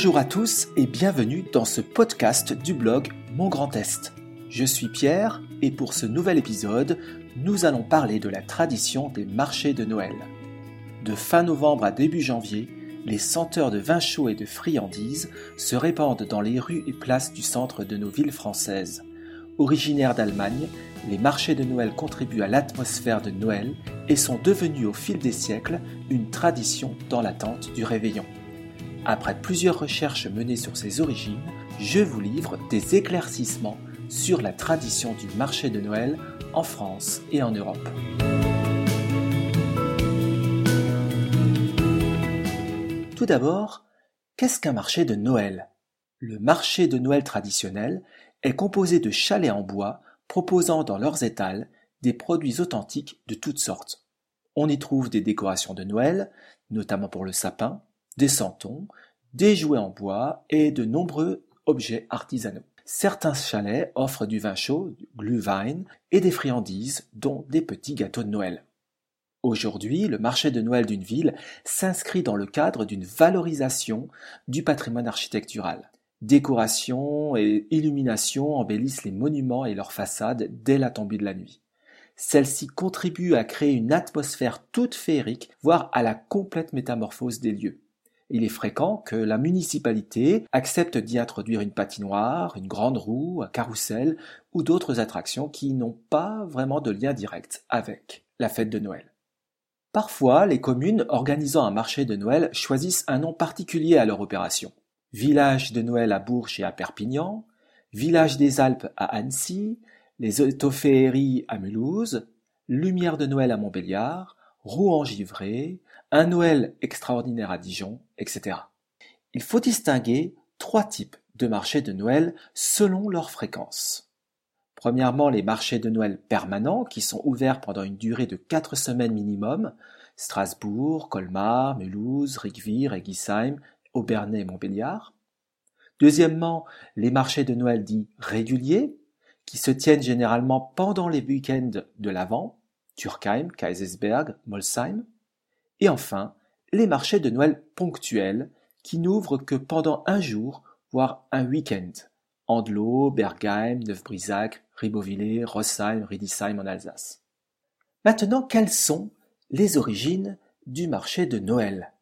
Bonjour à tous et bienvenue dans ce podcast du blog Mon Grand Est. Je suis Pierre et pour ce nouvel épisode, nous allons parler de la tradition des marchés de Noël. De fin novembre à début janvier, les senteurs de vin chaud et de friandises se répandent dans les rues et places du centre de nos villes françaises. Originaires d'Allemagne, les marchés de Noël contribuent à l'atmosphère de Noël et sont devenus au fil des siècles une tradition dans l'attente du réveillon. Après plusieurs recherches menées sur ses origines, je vous livre des éclaircissements sur la tradition du marché de Noël en France et en Europe. Tout d'abord, qu'est-ce qu'un marché de Noël? Le marché de Noël traditionnel est composé de chalets en bois proposant dans leurs étals des produits authentiques de toutes sortes. On y trouve des décorations de Noël, notamment pour le sapin, des santons, des jouets en bois et de nombreux objets artisanaux. Certains chalets offrent du vin chaud, du glühwein et des friandises, dont des petits gâteaux de Noël. Aujourd'hui, le marché de Noël d'une ville s'inscrit dans le cadre d'une valorisation du patrimoine architectural. Décoration et illumination embellissent les monuments et leurs façades dès la tombée de la nuit. Celle-ci contribue à créer une atmosphère toute féerique, voire à la complète métamorphose des lieux. Il est fréquent que la municipalité accepte d'y introduire une patinoire, une grande roue, un carrousel ou d'autres attractions qui n'ont pas vraiment de lien direct avec la fête de Noël. Parfois, les communes organisant un marché de Noël choisissent un nom particulier à leur opération. Village de Noël à Bourges et à Perpignan, Village des Alpes à Annecy, les autoféeries à Mulhouse, Lumière de Noël à Montbéliard, Rouen-Givré, un Noël extraordinaire à Dijon, etc. Il faut distinguer trois types de marchés de Noël selon leur fréquence. Premièrement, les marchés de Noël permanents qui sont ouverts pendant une durée de quatre semaines minimum, Strasbourg, Colmar, Mulhouse, Rigvire, Egisheim, Aubernais et Montbéliard. Deuxièmement, les marchés de Noël dits réguliers, qui se tiennent généralement pendant les week-ends de l'Avent, Turkheim, Kaisersberg, Molsheim. Et enfin, les marchés de Noël ponctuels qui n'ouvrent que pendant un jour, voire un week-end. Andelot, Bergheim, Neuf-Brisac, Ribeauvillé, Rossheim, Riedisheim en Alsace. Maintenant, quelles sont les origines du marché de Noël?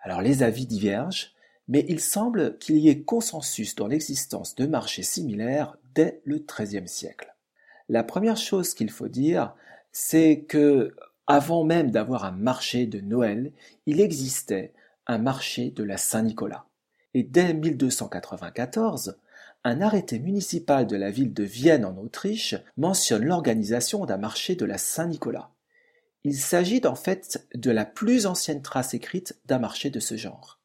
Alors les avis divergent, mais il semble qu'il y ait consensus dans l'existence de marchés similaires dès le XIIIe siècle. La première chose qu'il faut dire, c'est que avant même d'avoir un marché de Noël, il existait un marché de la Saint-Nicolas. Et dès 1294, un arrêté municipal de la ville de Vienne en Autriche mentionne l'organisation d'un marché de la Saint-Nicolas. Il s'agit en fait de la plus ancienne trace écrite d'un marché de ce genre.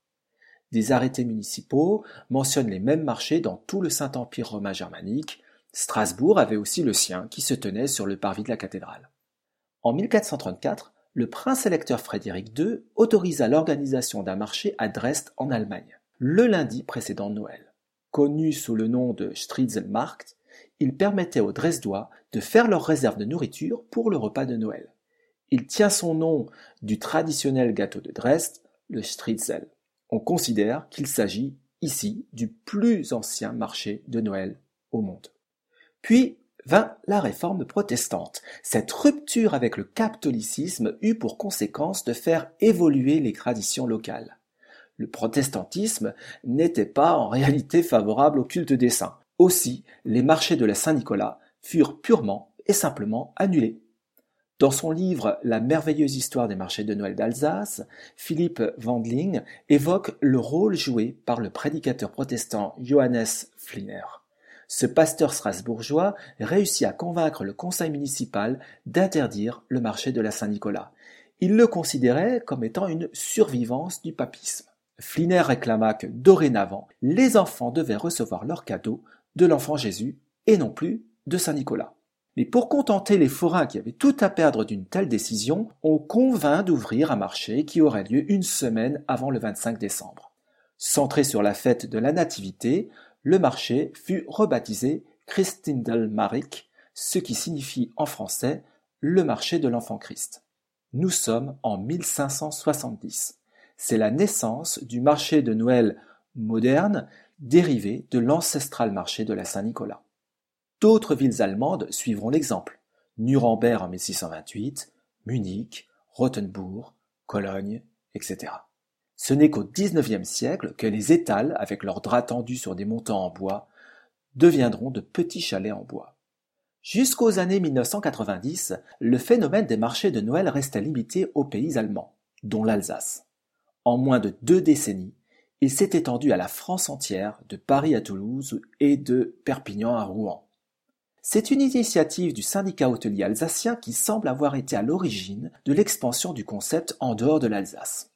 Des arrêtés municipaux mentionnent les mêmes marchés dans tout le Saint-Empire romain germanique. Strasbourg avait aussi le sien qui se tenait sur le parvis de la cathédrale. En 1434, le prince électeur Frédéric II autorisa l'organisation d'un marché à Dresde en Allemagne, le lundi précédent Noël. Connu sous le nom de Striezelmarkt, il permettait aux Dresdois de faire leur réserve de nourriture pour le repas de Noël. Il tient son nom du traditionnel gâteau de Dresde, le Striezel. On considère qu'il s'agit ici du plus ancien marché de Noël au monde. Puis, vint la réforme protestante. Cette rupture avec le catholicisme eut pour conséquence de faire évoluer les traditions locales. Le protestantisme n'était pas en réalité favorable au culte des saints. Aussi, les marchés de la Saint-Nicolas furent purement et simplement annulés. Dans son livre La merveilleuse histoire des marchés de Noël d'Alsace, Philippe Wandling évoque le rôle joué par le prédicateur protestant Johannes Fliner. Ce pasteur strasbourgeois réussit à convaincre le conseil municipal d'interdire le marché de la Saint-Nicolas. Il le considérait comme étant une survivance du papisme. Fliner réclama que dorénavant, les enfants devaient recevoir leurs cadeaux de l'enfant Jésus et non plus de Saint-Nicolas. Mais pour contenter les forains qui avaient tout à perdre d'une telle décision, on convint d'ouvrir un marché qui aurait lieu une semaine avant le 25 décembre. Centré sur la fête de la Nativité, le marché fut rebaptisé Christindelmarik, ce qui signifie en français le marché de l'enfant Christ. Nous sommes en 1570. C'est la naissance du marché de Noël moderne, dérivé de l'ancestral marché de la Saint-Nicolas. D'autres villes allemandes suivront l'exemple. Nuremberg en 1628, Munich, Rothenburg, Cologne, etc. Ce n'est qu'au XIXe siècle que les étals, avec leurs draps tendus sur des montants en bois, deviendront de petits chalets en bois. Jusqu'aux années 1990, le phénomène des marchés de Noël restait limité aux pays allemands, dont l'Alsace. En moins de deux décennies, il s'est étendu à la France entière, de Paris à Toulouse et de Perpignan à Rouen. C'est une initiative du syndicat hôtelier alsacien qui semble avoir été à l'origine de l'expansion du concept en dehors de l'Alsace.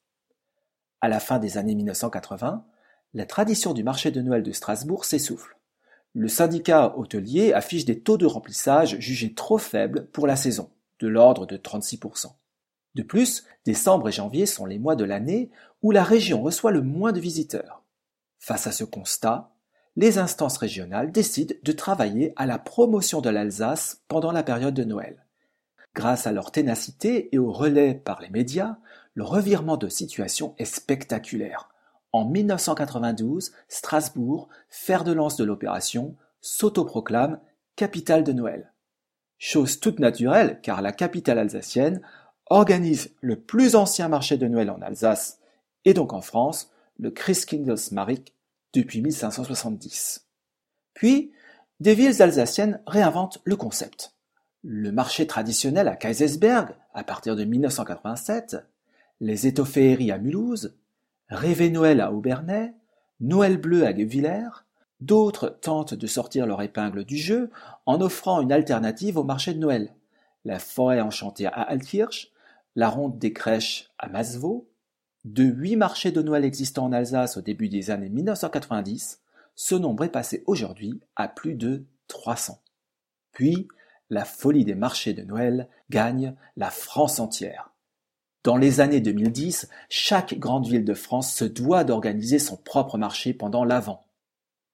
À la fin des années 1980, la tradition du marché de Noël de Strasbourg s'essouffle. Le syndicat hôtelier affiche des taux de remplissage jugés trop faibles pour la saison, de l'ordre de 36%. De plus, décembre et janvier sont les mois de l'année où la région reçoit le moins de visiteurs. Face à ce constat, les instances régionales décident de travailler à la promotion de l'Alsace pendant la période de Noël. Grâce à leur ténacité et au relais par les médias, le revirement de situation est spectaculaire. En 1992, Strasbourg, fer de lance de l'opération, s'autoproclame capitale de Noël. Chose toute naturelle car la capitale alsacienne organise le plus ancien marché de Noël en Alsace et donc en France, le Christkindlesmarkt depuis 1570. Puis, des villes alsaciennes réinventent le concept. Le marché traditionnel à Kaisersberg, à partir de 1987, les étofféeries à Mulhouse, Rêver Noël à Aubernais, Noël bleu à Guevillers, d'autres tentent de sortir leur épingle du jeu en offrant une alternative au marché de Noël. La forêt enchantée à Altkirch, la ronde des crèches à Masvaux, de huit marchés de Noël existants en Alsace au début des années 1990, ce nombre est passé aujourd'hui à plus de 300. Puis, la folie des marchés de Noël gagne la France entière. Dans les années 2010, chaque grande ville de France se doit d'organiser son propre marché pendant l'Avent,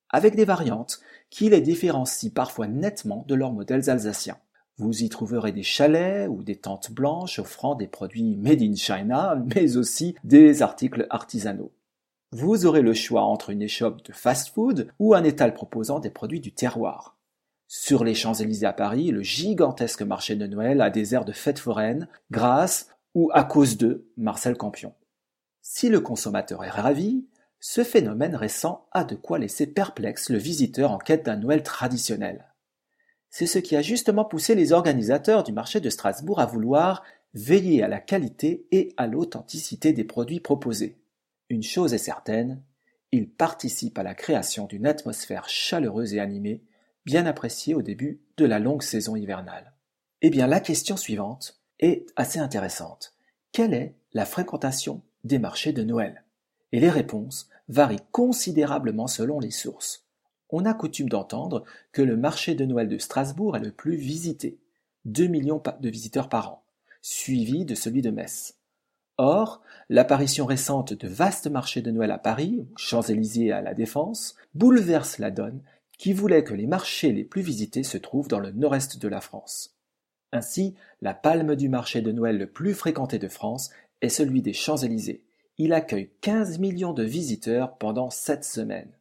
avec des variantes qui les différencient parfois nettement de leurs modèles alsaciens. Vous y trouverez des chalets ou des tentes blanches offrant des produits made in China, mais aussi des articles artisanaux. Vous aurez le choix entre une échoppe de fast-food ou un étal proposant des produits du terroir. Sur les Champs-Élysées à Paris, le gigantesque marché de Noël a des airs de fête foraine grâce ou à cause de Marcel Campion. Si le consommateur est ravi, ce phénomène récent a de quoi laisser perplexe le visiteur en quête d'un Noël traditionnel. C'est ce qui a justement poussé les organisateurs du marché de Strasbourg à vouloir veiller à la qualité et à l'authenticité des produits proposés. Une chose est certaine, ils participent à la création d'une atmosphère chaleureuse et animée, bien appréciée au début de la longue saison hivernale. Eh bien, la question suivante est assez intéressante. Quelle est la fréquentation des marchés de Noël? Et les réponses varient considérablement selon les sources on a coutume d'entendre que le marché de Noël de Strasbourg est le plus visité, 2 millions de visiteurs par an, suivi de celui de Metz. Or, l'apparition récente de vastes marchés de Noël à Paris, Champs-Élysées à la Défense, bouleverse la donne qui voulait que les marchés les plus visités se trouvent dans le nord-est de la France. Ainsi, la palme du marché de Noël le plus fréquenté de France est celui des Champs-Élysées. Il accueille 15 millions de visiteurs pendant sept semaines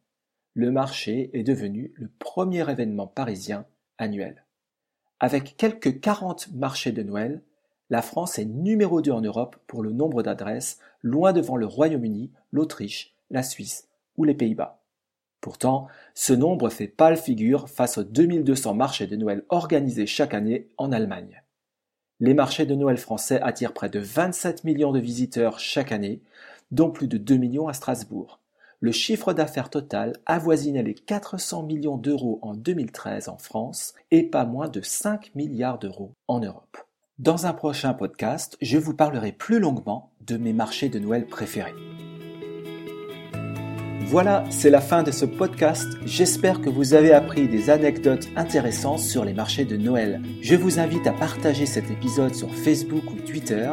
le marché est devenu le premier événement parisien annuel. Avec quelques 40 marchés de Noël, la France est numéro 2 en Europe pour le nombre d'adresses, loin devant le Royaume-Uni, l'Autriche, la Suisse ou les Pays-Bas. Pourtant, ce nombre fait pâle figure face aux 2200 marchés de Noël organisés chaque année en Allemagne. Les marchés de Noël français attirent près de 27 millions de visiteurs chaque année, dont plus de 2 millions à Strasbourg le chiffre d'affaires total avoisinait les 400 millions d'euros en 2013 en France et pas moins de 5 milliards d'euros en Europe. Dans un prochain podcast, je vous parlerai plus longuement de mes marchés de Noël préférés. Voilà, c'est la fin de ce podcast. J'espère que vous avez appris des anecdotes intéressantes sur les marchés de Noël. Je vous invite à partager cet épisode sur Facebook ou Twitter.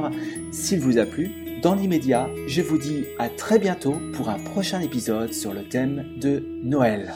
S'il vous a plu, dans l'immédiat, je vous dis à très bientôt pour un prochain épisode sur le thème de Noël.